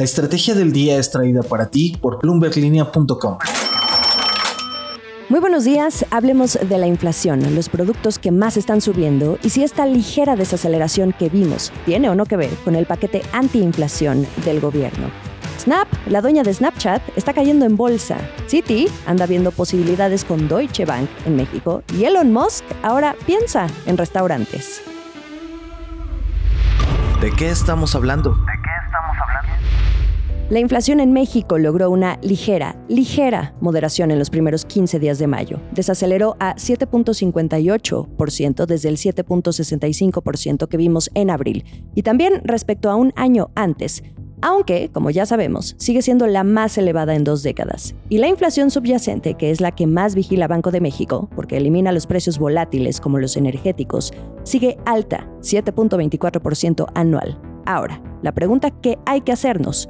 La estrategia del día es traída para ti por bloomberglinea.com. Muy buenos días, hablemos de la inflación, los productos que más están subiendo y si esta ligera desaceleración que vimos tiene o no que ver con el paquete antiinflación del gobierno. Snap, la dueña de Snapchat, está cayendo en bolsa. Citi anda viendo posibilidades con Deutsche Bank en México y Elon Musk ahora piensa en restaurantes. ¿De qué estamos hablando? La inflación en México logró una ligera, ligera moderación en los primeros 15 días de mayo. Desaceleró a 7.58% desde el 7.65% que vimos en abril. Y también respecto a un año antes, aunque, como ya sabemos, sigue siendo la más elevada en dos décadas. Y la inflación subyacente, que es la que más vigila Banco de México, porque elimina los precios volátiles como los energéticos, sigue alta, 7.24% anual. Ahora, la pregunta que hay que hacernos,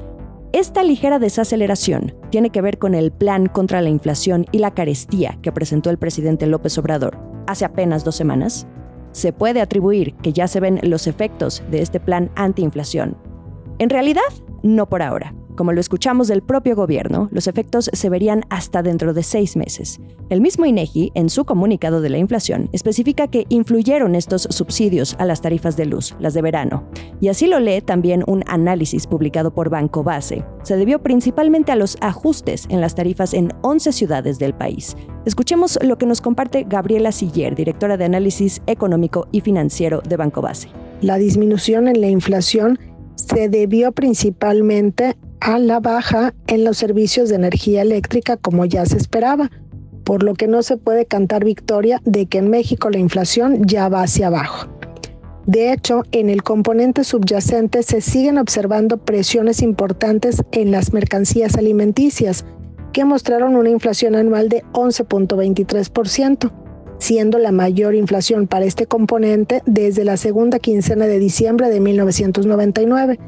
esta ligera desaceleración tiene que ver con el plan contra la inflación y la carestía que presentó el presidente López Obrador hace apenas dos semanas. Se puede atribuir que ya se ven los efectos de este plan antiinflación. En realidad, no por ahora. Como lo escuchamos del propio gobierno, los efectos se verían hasta dentro de seis meses. El mismo INEGI, en su comunicado de la inflación, especifica que influyeron estos subsidios a las tarifas de luz, las de verano. Y así lo lee también un análisis publicado por Banco Base. Se debió principalmente a los ajustes en las tarifas en 11 ciudades del país. Escuchemos lo que nos comparte Gabriela Siller, directora de análisis económico y financiero de Banco Base. La disminución en la inflación se debió principalmente a la baja en los servicios de energía eléctrica como ya se esperaba, por lo que no se puede cantar victoria de que en México la inflación ya va hacia abajo. De hecho, en el componente subyacente se siguen observando presiones importantes en las mercancías alimenticias, que mostraron una inflación anual de 11.23%, siendo la mayor inflación para este componente desde la segunda quincena de diciembre de 1999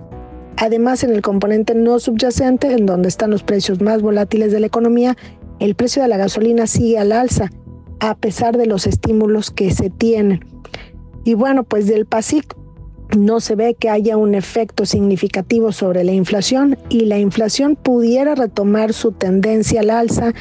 Además, en el componente no subyacente, en donde están los precios más volátiles de la economía, el precio de la gasolina sigue al alza, a pesar de los estímulos que se tienen. Y bueno, pues del PASIC no se ve que haya un efecto significativo sobre la inflación y la inflación pudiera retomar su tendencia al alza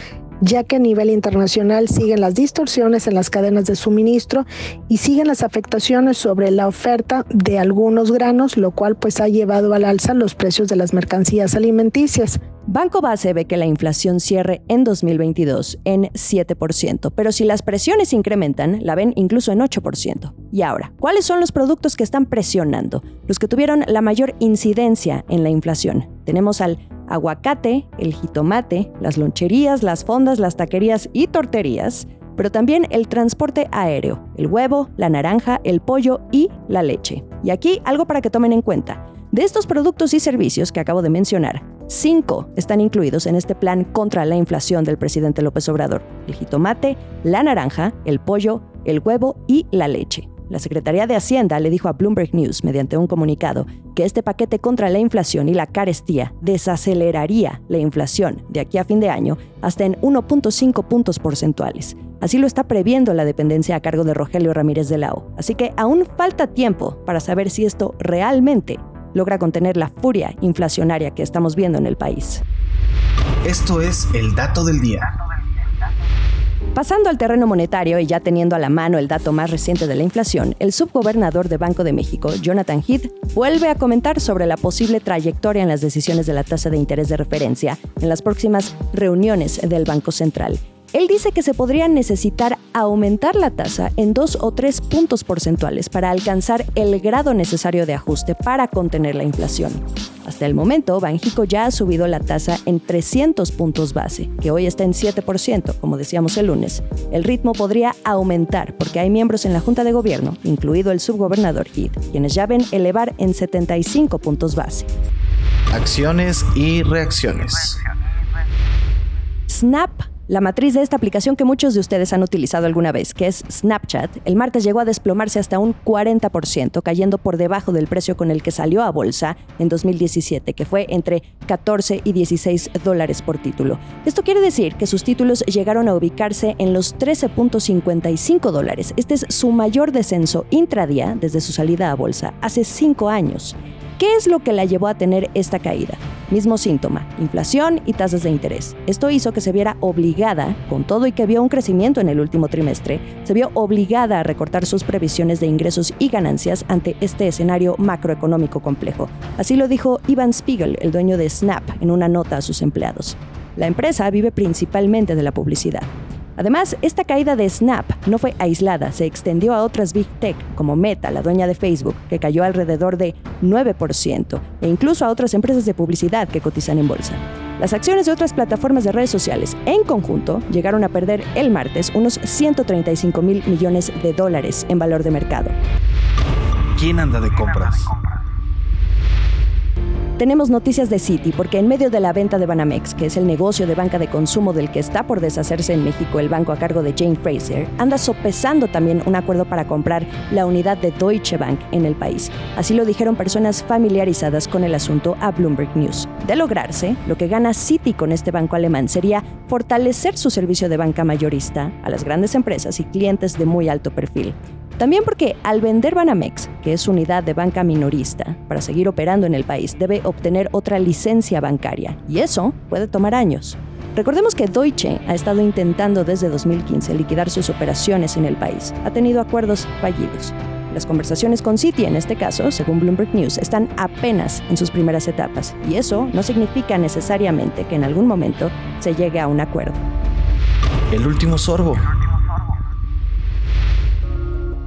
ya que a nivel internacional siguen las distorsiones en las cadenas de suministro y siguen las afectaciones sobre la oferta de algunos granos, lo cual pues ha llevado al alza los precios de las mercancías alimenticias. Banco Base ve que la inflación cierre en 2022 en 7%, pero si las presiones incrementan, la ven incluso en 8%. Y ahora, ¿cuáles son los productos que están presionando? Los que tuvieron la mayor incidencia en la inflación. Tenemos al aguacate, el jitomate, las loncherías, las fondas, las taquerías y torterías, pero también el transporte aéreo, el huevo, la naranja, el pollo y la leche. Y aquí algo para que tomen en cuenta. De estos productos y servicios que acabo de mencionar, cinco están incluidos en este plan contra la inflación del presidente López Obrador. El jitomate, la naranja, el pollo, el huevo y la leche. La Secretaría de Hacienda le dijo a Bloomberg News mediante un comunicado que este paquete contra la inflación y la carestía desaceleraría la inflación de aquí a fin de año hasta en 1.5 puntos porcentuales. Así lo está previendo la dependencia a cargo de Rogelio Ramírez de la O. Así que aún falta tiempo para saber si esto realmente logra contener la furia inflacionaria que estamos viendo en el país. Esto es el dato del día. Pasando al terreno monetario y ya teniendo a la mano el dato más reciente de la inflación, el subgobernador de Banco de México, Jonathan Heath, vuelve a comentar sobre la posible trayectoria en las decisiones de la tasa de interés de referencia en las próximas reuniones del Banco Central él dice que se podría necesitar aumentar la tasa en dos o tres puntos porcentuales para alcanzar el grado necesario de ajuste para contener la inflación. Hasta el momento, Banjico ya ha subido la tasa en 300 puntos base, que hoy está en 7%, como decíamos el lunes. El ritmo podría aumentar porque hay miembros en la Junta de Gobierno, incluido el subgobernador Heath, quienes ya ven elevar en 75 puntos base. Acciones y reacciones. Snap la matriz de esta aplicación que muchos de ustedes han utilizado alguna vez, que es Snapchat, el martes llegó a desplomarse hasta un 40%, cayendo por debajo del precio con el que salió a bolsa en 2017, que fue entre 14 y 16 dólares por título. Esto quiere decir que sus títulos llegaron a ubicarse en los 13.55 dólares. Este es su mayor descenso intradía desde su salida a bolsa hace cinco años. ¿Qué es lo que la llevó a tener esta caída? Mismo síntoma, inflación y tasas de interés. Esto hizo que se viera obligada, con todo y que vio un crecimiento en el último trimestre, se vio obligada a recortar sus previsiones de ingresos y ganancias ante este escenario macroeconómico complejo. Así lo dijo Ivan Spiegel, el dueño de Snap, en una nota a sus empleados. La empresa vive principalmente de la publicidad. Además, esta caída de Snap no fue aislada, se extendió a otras Big Tech como Meta, la dueña de Facebook, que cayó alrededor de 9%, e incluso a otras empresas de publicidad que cotizan en bolsa. Las acciones de otras plataformas de redes sociales en conjunto llegaron a perder el martes unos 135 mil millones de dólares en valor de mercado. ¿Quién anda de compras? Tenemos noticias de Citi porque en medio de la venta de Banamex, que es el negocio de banca de consumo del que está por deshacerse en México el banco a cargo de Jane Fraser, anda sopesando también un acuerdo para comprar la unidad de Deutsche Bank en el país. Así lo dijeron personas familiarizadas con el asunto a Bloomberg News. De lograrse, lo que gana Citi con este banco alemán sería fortalecer su servicio de banca mayorista a las grandes empresas y clientes de muy alto perfil. También porque al vender Banamex, que es unidad de banca minorista, para seguir operando en el país debe obtener otra licencia bancaria y eso puede tomar años. Recordemos que Deutsche ha estado intentando desde 2015 liquidar sus operaciones en el país. Ha tenido acuerdos fallidos. Las conversaciones con Citi, en este caso, según Bloomberg News, están apenas en sus primeras etapas y eso no significa necesariamente que en algún momento se llegue a un acuerdo. El último sorbo.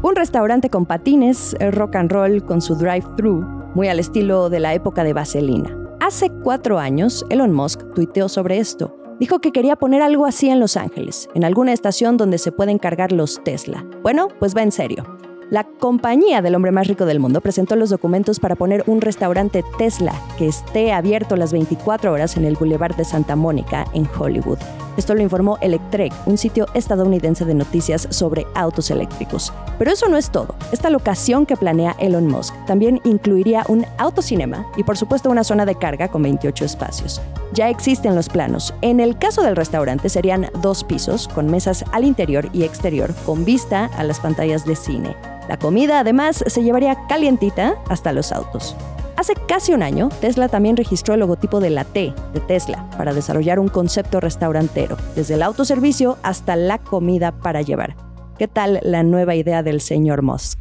Un restaurante con patines, rock and roll con su drive-thru, muy al estilo de la época de Vaselina. Hace cuatro años, Elon Musk tuiteó sobre esto. Dijo que quería poner algo así en Los Ángeles, en alguna estación donde se pueden cargar los Tesla. Bueno, pues va en serio. La compañía del hombre más rico del mundo presentó los documentos para poner un restaurante Tesla que esté abierto las 24 horas en el Boulevard de Santa Mónica, en Hollywood. Esto lo informó Electrek, un sitio estadounidense de noticias sobre autos eléctricos. Pero eso no es todo. Esta locación que planea Elon Musk también incluiría un autocinema y por supuesto una zona de carga con 28 espacios. Ya existen los planos. En el caso del restaurante serían dos pisos con mesas al interior y exterior con vista a las pantallas de cine. La comida además se llevaría calientita hasta los autos. Hace casi un año, Tesla también registró el logotipo de la T de Tesla para desarrollar un concepto restaurantero, desde el autoservicio hasta la comida para llevar. ¿Qué tal la nueva idea del señor Musk?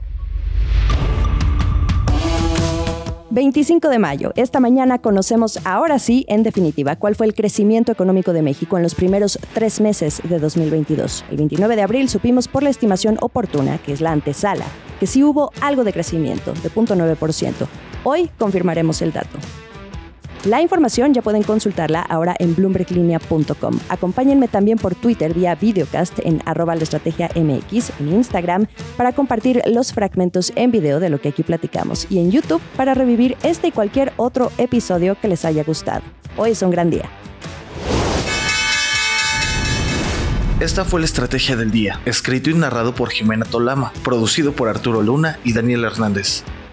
25 de mayo. Esta mañana conocemos ahora sí, en definitiva, cuál fue el crecimiento económico de México en los primeros tres meses de 2022. El 29 de abril supimos por la estimación oportuna, que es la antesala, que sí hubo algo de crecimiento, de 0.9%. Hoy confirmaremos el dato. La información ya pueden consultarla ahora en bloomberglinea.com. Acompáñenme también por Twitter vía videocast en arroba la estrategia MX, en Instagram para compartir los fragmentos en video de lo que aquí platicamos y en YouTube para revivir este y cualquier otro episodio que les haya gustado. Hoy es un gran día. Esta fue la estrategia del día, escrito y narrado por Jimena Tolama, producido por Arturo Luna y Daniel Hernández.